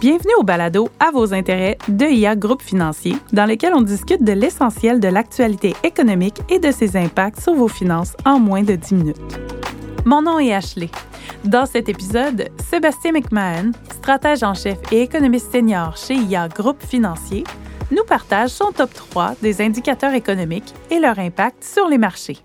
Bienvenue au balado À vos intérêts de IA Groupe Financier, dans lequel on discute de l'essentiel de l'actualité économique et de ses impacts sur vos finances en moins de 10 minutes. Mon nom est Ashley. Dans cet épisode, Sébastien McMahon, stratège en chef et économiste senior chez IA Groupe Financier, nous partage son top 3 des indicateurs économiques et leur impact sur les marchés.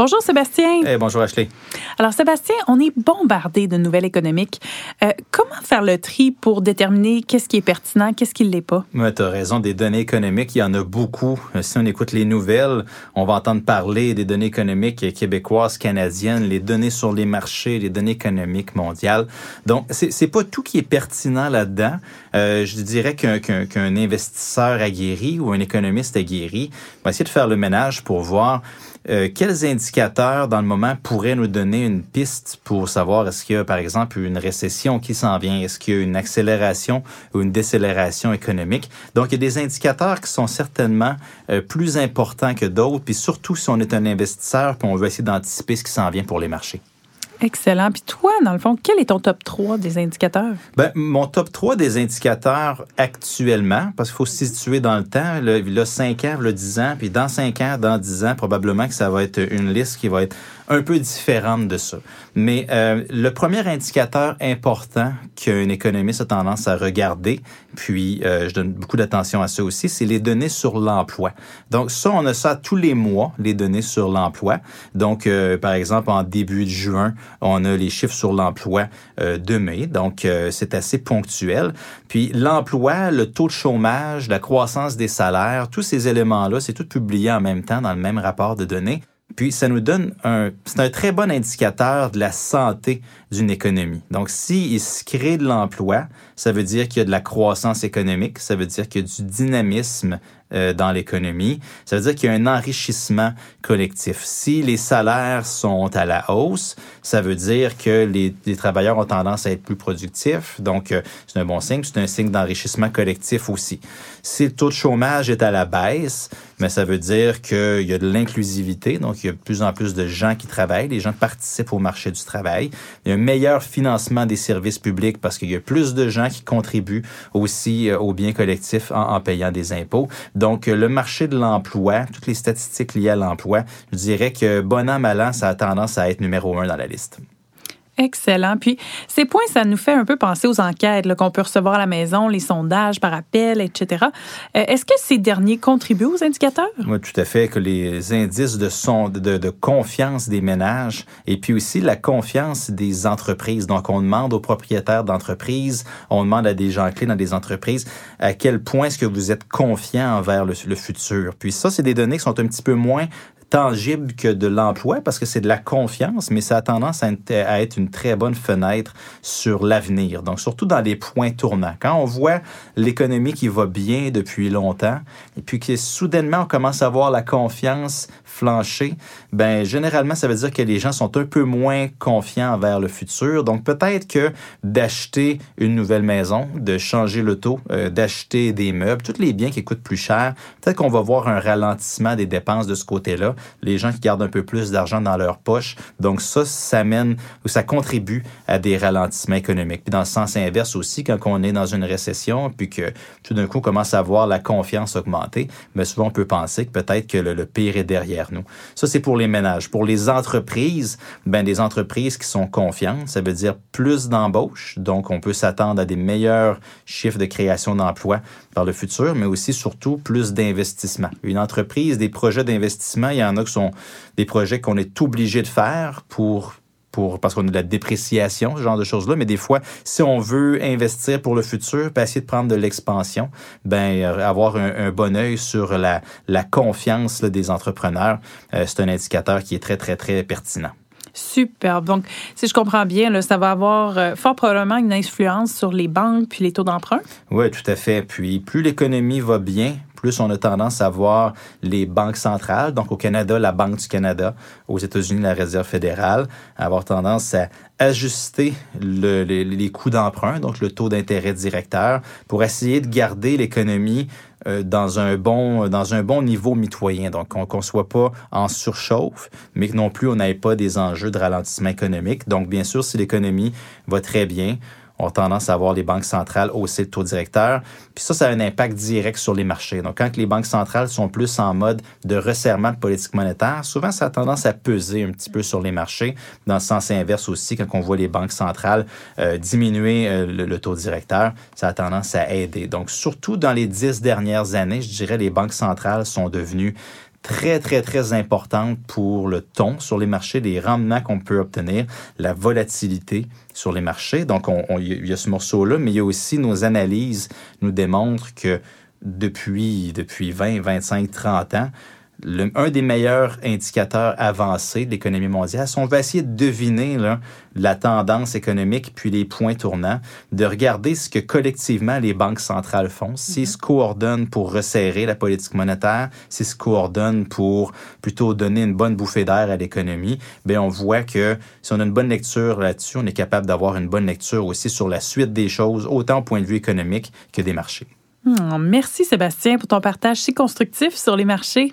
Bonjour Sébastien. Hey, bonjour Ashley. Alors Sébastien, on est bombardé de nouvelles économiques. Euh, comment faire le tri pour déterminer qu'est-ce qui est pertinent, qu'est-ce qui ne l'est pas? Tu as raison, des données économiques, il y en a beaucoup. Euh, si on écoute les nouvelles, on va entendre parler des données économiques québécoises, canadiennes, les données sur les marchés, les données économiques mondiales. Donc, c'est, pas tout qui est pertinent là-dedans. Euh, je dirais qu'un, qu'un, qu'un investisseur aguerri ou un économiste aguerri va essayer de faire le ménage pour voir euh, quels indicateurs, dans le moment, pourraient nous donner une piste pour savoir est-ce qu'il y a, par exemple, une récession qui s'en vient? Est-ce qu'il y a une accélération ou une décélération économique? Donc, il y a des indicateurs qui sont certainement euh, plus importants que d'autres, puis surtout si on est un investisseur, puis on veut essayer d'anticiper ce qui s'en vient pour les marchés. Excellent. Puis toi, dans le fond, quel est ton top 3 des indicateurs? Ben, mon top 3 des indicateurs actuellement, parce qu'il faut se situer dans le temps, là, là 5 ans, là 10 ans, puis dans 5 ans, dans 10 ans, probablement que ça va être une liste qui va être un peu différente de ça. Mais euh, le premier indicateur important qu'un économiste a tendance à regarder, puis euh, je donne beaucoup d'attention à ça aussi, c'est les données sur l'emploi. Donc ça, on a ça tous les mois, les données sur l'emploi. Donc, euh, par exemple, en début de juin, on a les chiffres sur l'emploi euh, de mai. Donc, euh, c'est assez ponctuel. Puis l'emploi, le taux de chômage, la croissance des salaires, tous ces éléments-là, c'est tout publié en même temps dans le même rapport de données. Puis ça nous donne un, c'est un très bon indicateur de la santé d'une économie. Donc, s'il se crée de l'emploi, ça veut dire qu'il y a de la croissance économique, ça veut dire qu'il y a du dynamisme euh, dans l'économie, ça veut dire qu'il y a un enrichissement collectif. Si les salaires sont à la hausse, ça veut dire que les, les travailleurs ont tendance à être plus productifs, donc euh, c'est un bon signe, c'est un signe d'enrichissement collectif aussi. Si le taux de chômage est à la baisse, mais ça veut dire qu'il y a de l'inclusivité, donc il y a de plus en plus de gens qui travaillent, les gens participent au marché du travail. Meilleur financement des services publics parce qu'il y a plus de gens qui contribuent aussi euh, au bien collectif en, payant des impôts. Donc, euh, le marché de l'emploi, toutes les statistiques liées à l'emploi, je dirais que bon an, mal ça a tendance à être numéro un dans la liste. Excellent. Puis ces points, ça nous fait un peu penser aux enquêtes qu'on peut recevoir à la maison, les sondages par appel, etc. Euh, Est-ce que ces derniers contribuent aux indicateurs? Oui, tout à fait. Que les indices de, de confiance des ménages et puis aussi la confiance des entreprises. Donc, on demande aux propriétaires d'entreprises, on demande à des gens clés dans des entreprises à quel point est-ce que vous êtes confiant envers le, le futur. Puis ça, c'est des données qui sont un petit peu moins tangible que de l'emploi parce que c'est de la confiance, mais ça a tendance à être une très bonne fenêtre sur l'avenir. Donc, surtout dans les points tournants. Quand on voit l'économie qui va bien depuis longtemps et puis que soudainement on commence à voir la confiance flancher, ben généralement ça veut dire que les gens sont un peu moins confiants envers le futur. Donc peut-être que d'acheter une nouvelle maison, de changer le taux, euh, d'acheter des meubles, tous les biens qui coûtent plus cher, peut-être qu'on va voir un ralentissement des dépenses de ce côté-là. Les gens qui gardent un peu plus d'argent dans leur poche. Donc ça, ça mène ou ça contribue à des ralentissements économiques. Puis dans le sens inverse aussi, quand on est dans une récession, puis que tout d'un coup on commence à voir la confiance augmenter, mais souvent on peut penser que peut-être que le, pire est derrière nous. Ça, c'est pour les ménages. Pour les entreprises, ben, des entreprises qui sont confiantes, ça veut dire plus d'embauches. Donc, on peut s'attendre à des meilleurs chiffres de création d'emplois par le futur, mais aussi surtout plus d'investissement. Une entreprise, des projets d'investissement, y en a qui sont des projets qu'on est obligé de faire pour pour, parce qu'on a de la dépréciation, ce genre de choses-là. Mais des fois, si on veut investir pour le futur, puis essayer de prendre de l'expansion, ben avoir un, un, bon œil sur la, la confiance là, des entrepreneurs, euh, c'est un indicateur qui est très, très, très pertinent. Super. Donc, si je comprends bien, là, ça va avoir euh, fort probablement une influence sur les banques puis les taux d'emprunt? Oui, tout à fait. Puis, plus l'économie va bien, plus on a tendance à voir les banques centrales, donc au Canada, la Banque du Canada, aux États-Unis, la Réserve fédérale, avoir tendance à ajuster le, les, coûts d'emprunt, donc le taux d'intérêt directeur, pour essayer de garder l'économie euh, dans un bon dans un bon niveau mitoyen. Donc, qu'on ne soit pas en surchauffe, mais que non plus on n'ait pas des enjeux de ralentissement économique. Donc, bien sûr, si l'économie va très bien, ont tendance à voir les banques centrales hausser le taux directeur. Puis ça, ça a un impact direct sur les marchés. Donc, quand les banques centrales sont plus en mode de resserrement de politique monétaire, souvent, ça a tendance à peser un petit peu sur les marchés. Dans le sens inverse aussi, quand on voit les banques centrales euh, diminuer euh, le, le, taux directeur, ça a tendance à aider. Donc, surtout dans les dix dernières années, je dirais, les banques centrales sont devenues très, très, très importante pour le ton sur les marchés, les rendements qu'on peut obtenir, la volatilité sur les marchés. Donc, il y a ce morceau-là, mais il y a aussi nos analyses nous démontrent que depuis, depuis 20, 25, 30 ans, le, un des meilleurs indicateurs avancés de l'économie mondiale. Si on va essayer de deviner là, la tendance économique puis les points tournants, de regarder ce que collectivement les banques centrales font, s'ils se coordonnent pour resserrer la politique monétaire, s'ils se coordonnent pour plutôt donner une bonne bouffée d'air à l'économie, bien on voit que si on a une bonne lecture là-dessus, on est capable d'avoir une bonne lecture aussi sur la suite des choses, autant au point de vue économique que des marchés. Hmm, merci Sébastien pour ton partage si constructif sur les marchés.